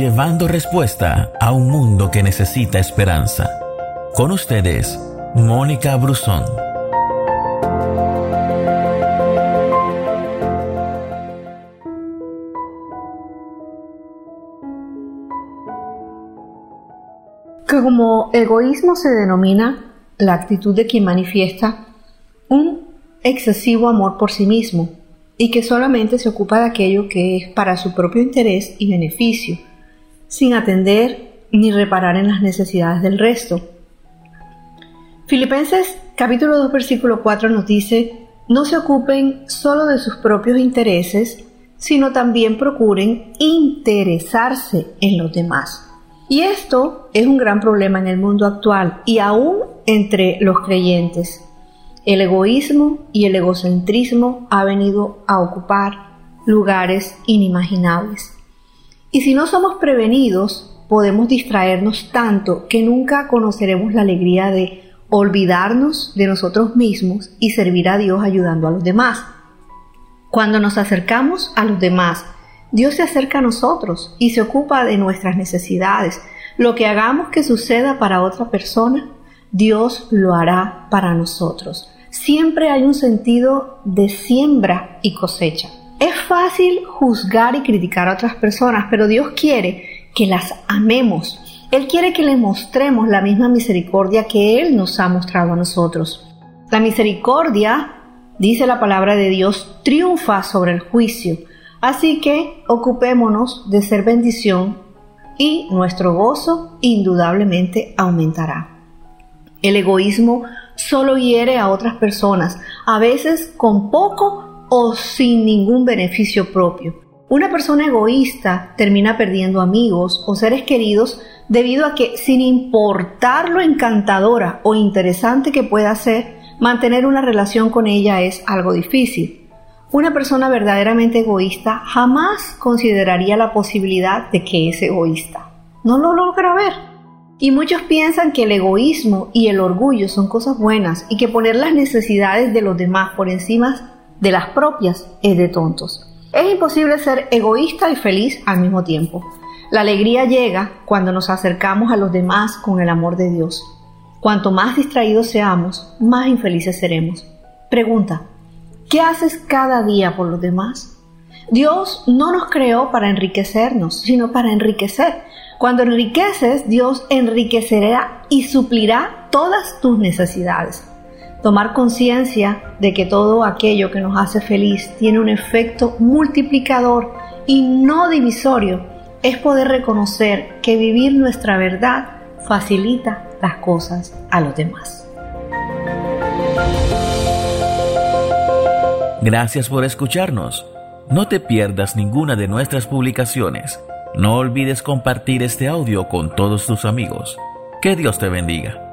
llevando respuesta a un mundo que necesita esperanza. Con ustedes, Mónica Brusón. como egoísmo se denomina la actitud de quien manifiesta un excesivo amor por sí mismo y que solamente se ocupa de aquello que es para su propio interés y beneficio, sin atender ni reparar en las necesidades del resto. Filipenses capítulo 2 versículo 4 nos dice, no se ocupen solo de sus propios intereses, sino también procuren interesarse en los demás. Y esto es un gran problema en el mundo actual y aún entre los creyentes. El egoísmo y el egocentrismo ha venido a ocupar lugares inimaginables. Y si no somos prevenidos, podemos distraernos tanto que nunca conoceremos la alegría de olvidarnos de nosotros mismos y servir a Dios ayudando a los demás. Cuando nos acercamos a los demás, Dios se acerca a nosotros y se ocupa de nuestras necesidades. Lo que hagamos que suceda para otra persona, Dios lo hará para nosotros. Siempre hay un sentido de siembra y cosecha. Es fácil juzgar y criticar a otras personas, pero Dios quiere que las amemos. Él quiere que le mostremos la misma misericordia que Él nos ha mostrado a nosotros. La misericordia, dice la palabra de Dios, triunfa sobre el juicio. Así que ocupémonos de ser bendición y nuestro gozo indudablemente aumentará. El egoísmo solo hiere a otras personas, a veces con poco o sin ningún beneficio propio. Una persona egoísta termina perdiendo amigos o seres queridos debido a que sin importar lo encantadora o interesante que pueda ser, mantener una relación con ella es algo difícil. Una persona verdaderamente egoísta jamás consideraría la posibilidad de que es egoísta. No lo logra ver. Y muchos piensan que el egoísmo y el orgullo son cosas buenas y que poner las necesidades de los demás por encima de las propias es de tontos. Es imposible ser egoísta y feliz al mismo tiempo. La alegría llega cuando nos acercamos a los demás con el amor de Dios. Cuanto más distraídos seamos, más infelices seremos. Pregunta, ¿Qué haces cada día por los demás? Dios no nos creó para enriquecernos, sino para enriquecer. Cuando enriqueces, Dios enriquecerá y suplirá todas tus necesidades. Tomar conciencia de que todo aquello que nos hace feliz tiene un efecto multiplicador y no divisorio es poder reconocer que vivir nuestra verdad facilita las cosas a los demás. Gracias por escucharnos. No te pierdas ninguna de nuestras publicaciones. No olvides compartir este audio con todos tus amigos. Que Dios te bendiga.